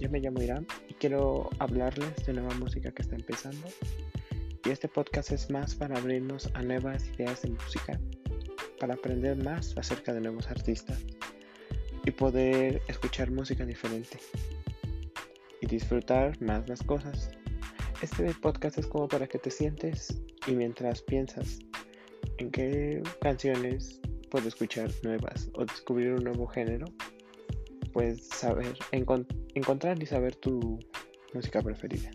yo me llamo Irán y quiero hablarles de nueva música que está empezando. Y este podcast es más para abrirnos a nuevas ideas de música, para aprender más acerca de nuevos artistas y poder escuchar música diferente y disfrutar más las cosas. Este podcast es como para que te sientes y mientras piensas en qué canciones puedo escuchar nuevas o descubrir un nuevo género, pues saber, encontrar y saber tu música preferida.